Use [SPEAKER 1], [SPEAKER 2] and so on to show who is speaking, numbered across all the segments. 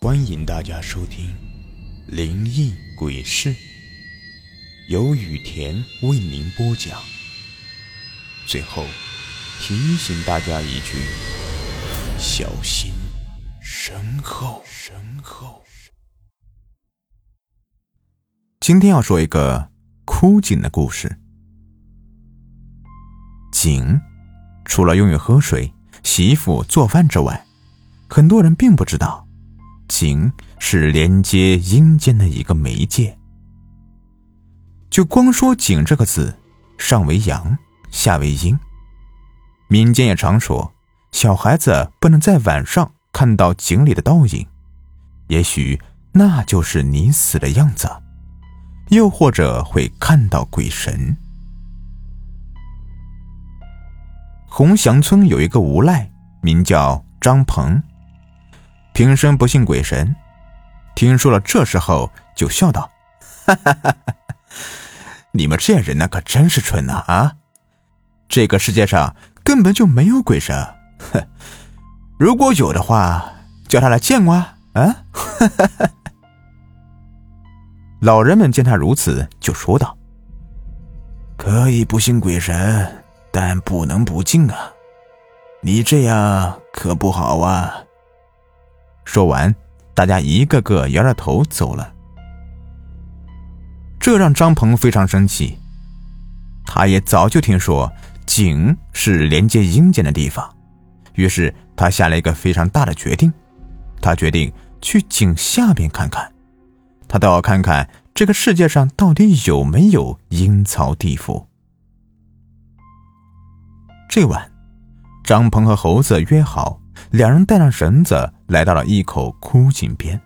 [SPEAKER 1] 欢迎大家收听《灵异鬼事》，由雨田为您播讲。最后提醒大家一句：小心身后。身后。
[SPEAKER 2] 今天要说一个枯井的故事。井除了用于喝水、洗衣服、做饭之外，很多人并不知道。井是连接阴间的一个媒介。就光说“井”这个字，上为阳，下为阴。民间也常说，小孩子不能在晚上看到井里的倒影，也许那就是你死的样子，又或者会看到鬼神。红祥村有一个无赖，名叫张鹏。平生不信鬼神，听说了这时候就笑道：“哈哈哈哈你们这些人呢，可真是蠢呐！啊，这个世界上根本就没有鬼神，哼！如果有的话，叫他来见我啊！”啊，哈哈哈！老人们见他如此，就说道：“
[SPEAKER 3] 可以不信鬼神，但不能不敬啊！你这样可不好啊！”
[SPEAKER 2] 说完，大家一个个摇着头走了。这让张鹏非常生气。他也早就听说井是连接阴间的地方，于是他下了一个非常大的决定。他决定去井下边看看，他倒要看看这个世界上到底有没有阴曹地府。这晚，张鹏和猴子约好。两人带上绳子，来到了一口枯井边。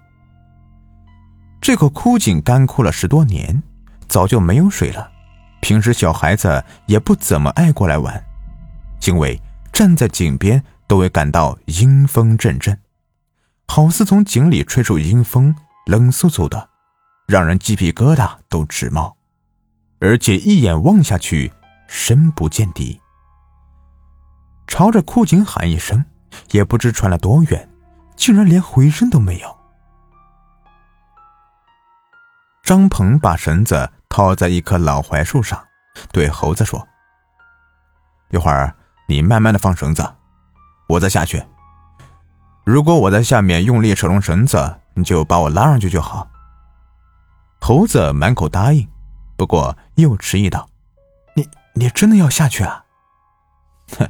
[SPEAKER 2] 这口枯井干枯了十多年，早就没有水了。平时小孩子也不怎么爱过来玩，因为站在井边都会感到阴风阵阵，好似从井里吹出阴风，冷飕飕的，让人鸡皮疙瘩都直冒。而且一眼望下去，深不见底。朝着枯井喊一声。也不知传了多远，竟然连回声都没有。张鹏把绳子套在一棵老槐树上，对猴子说：“一会儿你慢慢的放绳子，我再下去。如果我在下面用力扯动绳子，你就把我拉上去就好。”猴子满口答应，不过又迟疑道：“你你真的要下去啊？”“哼，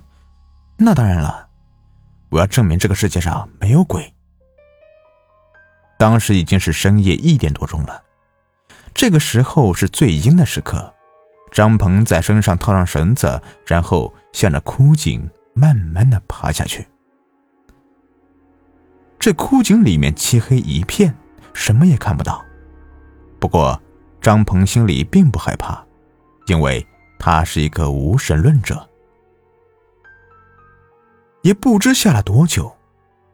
[SPEAKER 2] 那当然了。”我要证明这个世界上没有鬼。当时已经是深夜一点多钟了，这个时候是最阴的时刻。张鹏在身上套上绳子，然后向着枯井慢慢的爬下去。这枯井里面漆黑一片，什么也看不到。不过张鹏心里并不害怕，因为他是一个无神论者。也不知下了多久，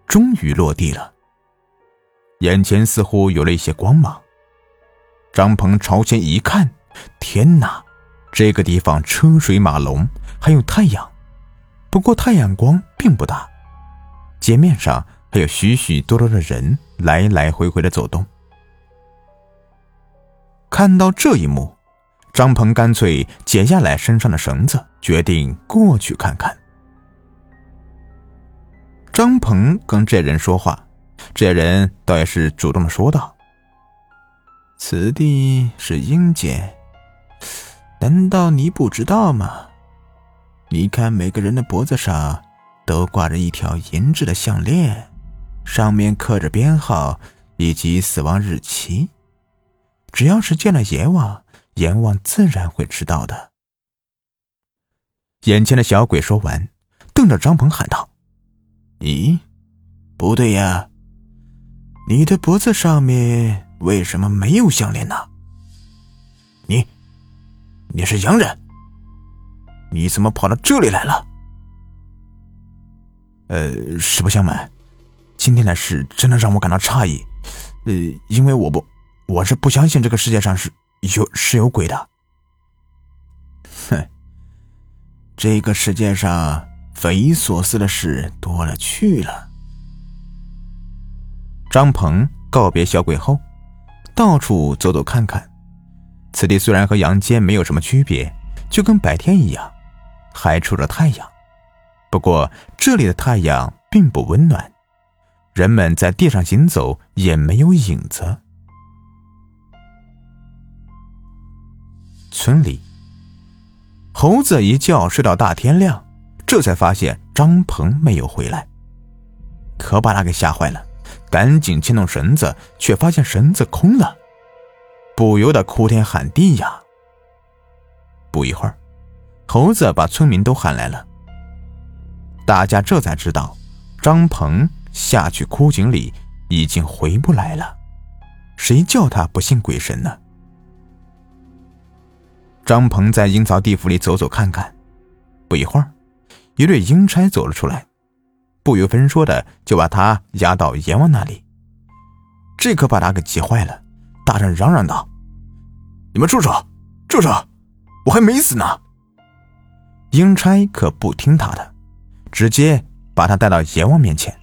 [SPEAKER 2] 终于落地了。眼前似乎有了一些光芒。张鹏朝前一看，天哪，这个地方车水马龙，还有太阳。不过太阳光并不大，街面上还有许许多多的人来来回回的走动。看到这一幕，张鹏干脆解下来身上的绳子，决定过去看看。张鹏跟这人说话，这人倒也是主动的说道：“
[SPEAKER 3] 此地是阴间，难道你不知道吗？你看每个人的脖子上都挂着一条银质的项链，上面刻着编号以及死亡日期。只要是见了阎王，阎王自然会知道的。”
[SPEAKER 2] 眼前的小鬼说完，瞪着张鹏喊道。
[SPEAKER 3] 咦，不对呀！你的脖子上面为什么没有项链呢？你，你是洋人，你怎么跑到这里来了？
[SPEAKER 2] 呃，实不相瞒，今天的事真的让我感到诧异。呃，因为我不，我是不相信这个世界上是有是有鬼的。
[SPEAKER 3] 哼，这个世界上……匪夷所思的事多了去了。
[SPEAKER 2] 张鹏告别小鬼后，到处走走看看。此地虽然和阳间没有什么区别，就跟白天一样，还出着太阳。不过这里的太阳并不温暖，人们在地上行走也没有影子。村里，猴子一觉睡到大天亮，这才发现张鹏没有回来，可把他给吓坏了，赶紧牵动绳子，却发现绳子空了，不由得哭天喊地呀。不一会儿，猴子把村民都喊来了，大家这才知道，张鹏下去枯井里已经回不来了，谁叫他不信鬼神呢？张鹏在阴曹地府里走走看看，不一会儿，一对阴差走了出来，不由分说的就把他押到阎王那里。这可把他给急坏了，大声嚷嚷道：“你们住手，住手！我还没死呢！”阴差可不听他的，直接把他带到阎王面前。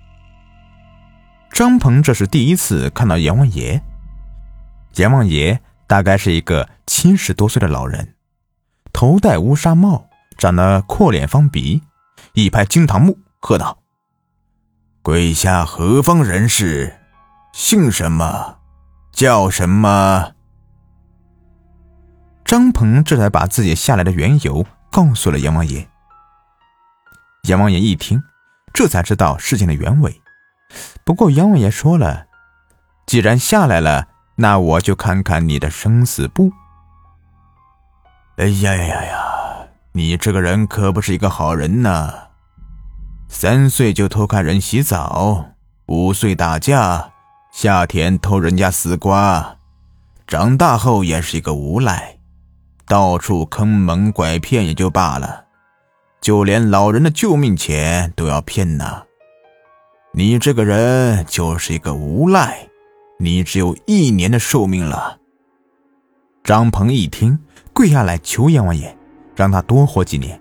[SPEAKER 2] 张鹏这是第一次看到阎王爷，阎王爷大概是一个七十多岁的老人。头戴乌纱帽，长得阔脸方鼻，一拍惊堂木，喝道：“
[SPEAKER 3] 跪下何方人士？姓什么？叫什么？”
[SPEAKER 2] 张鹏这才把自己下来的缘由告诉了阎王爷。阎王爷一听，这才知道事情的原委。不过阎王爷说了：“既然下来了，那我就看看你的生死簿。”
[SPEAKER 3] 哎呀呀呀呀！你这个人可不是一个好人呐！三岁就偷看人洗澡，五岁打架，夏天偷人家丝瓜，长大后也是一个无赖，到处坑蒙拐骗也就罢了，就连老人的救命钱都要骗呐！你这个人就是一个无赖，你只有一年的寿命了。
[SPEAKER 2] 张鹏一听。跪下来求阎王爷，让他多活几年。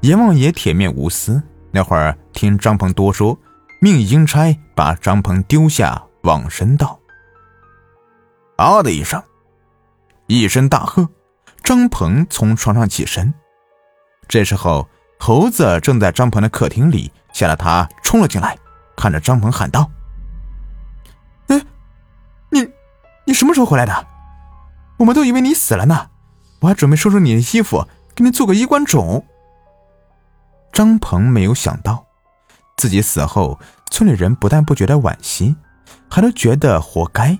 [SPEAKER 2] 阎王爷铁面无私，那会儿听张鹏多说，命阴差把张鹏丢下，往生道。啊的一声，一声大喝，张鹏从床上起身。这时候，猴子正在张鹏的客厅里，吓得他冲了进来，看着张鹏喊道：“哎，你，你什么时候回来的？”我们都以为你死了呢，我还准备收拾你的衣服，给你做个衣冠冢。张鹏没有想到，自己死后，村里人不但不觉得惋惜，还都觉得活该，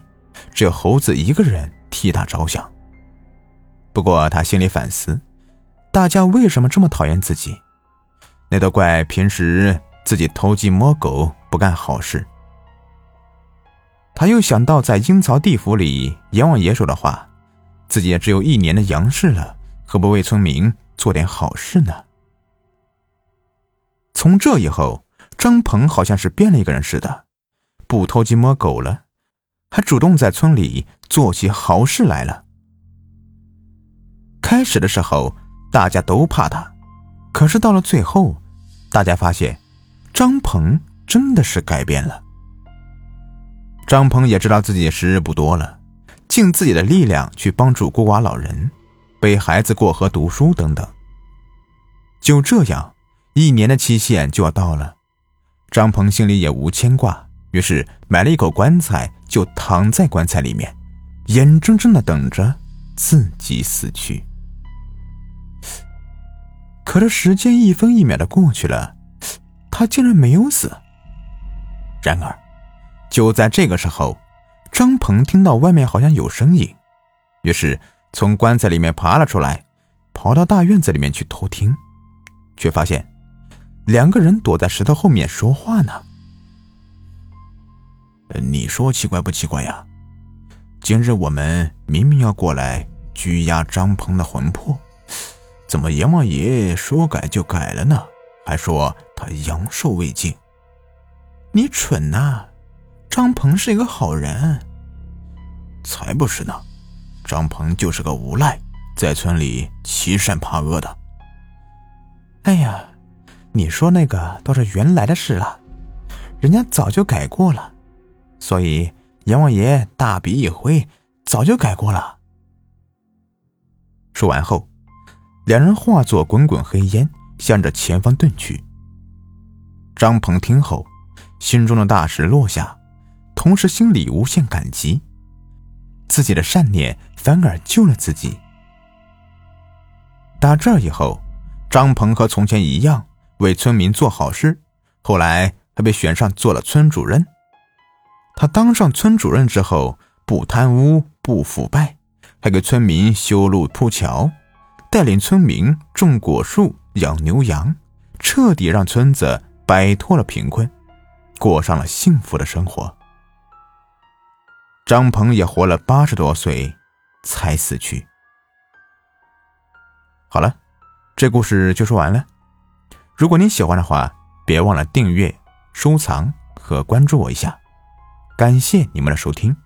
[SPEAKER 2] 只有猴子一个人替他着想。不过他心里反思，大家为什么这么讨厌自己？那都怪平时自己偷鸡摸狗，不干好事。他又想到在阴曹地府里阎王爷说的话。自己也只有一年的阳世了，何不为村民做点好事呢？从这以后，张鹏好像是变了一个人似的，不偷鸡摸狗了，还主动在村里做起好事来了。开始的时候，大家都怕他，可是到了最后，大家发现，张鹏真的是改变了。张鹏也知道自己时日不多了。尽自己的力量去帮助孤寡老人，背孩子过河读书等等。就这样，一年的期限就要到了，张鹏心里也无牵挂，于是买了一口棺材，就躺在棺材里面，眼睁睁的等着自己死去。可这时间一分一秒的过去了，他竟然没有死。然而，就在这个时候。张鹏听到外面好像有声音，于是从棺材里面爬了出来，跑到大院子里面去偷听，却发现两个人躲在石头后面说话呢。
[SPEAKER 3] 你说奇怪不奇怪呀？今日我们明明要过来拘押张鹏的魂魄，怎么阎王爷说改就改了呢？还说他阳寿未尽。
[SPEAKER 2] 你蠢呐！张鹏是一个好人，
[SPEAKER 3] 才不是呢！张鹏就是个无赖，在村里欺善怕恶的。
[SPEAKER 2] 哎呀，你说那个都是原来的事了，人家早就改过了，
[SPEAKER 3] 所以阎王爷大笔一挥，早就改过了。
[SPEAKER 2] 说完后，两人化作滚滚黑烟，向着前方遁去。张鹏听后，心中的大石落下，同时心里无限感激，自己的善念反而救了自己。打这以后，张鹏和从前一样为村民做好事，后来还被选上做了村主任。他当上村主任之后，不贪污，不腐败。还给村民修路铺桥，带领村民种果树、养牛羊，彻底让村子摆脱了贫困，过上了幸福的生活。张鹏也活了八十多岁，才死去。好了，这故事就说完了。如果您喜欢的话，别忘了订阅、收藏和关注我一下。感谢你们的收听。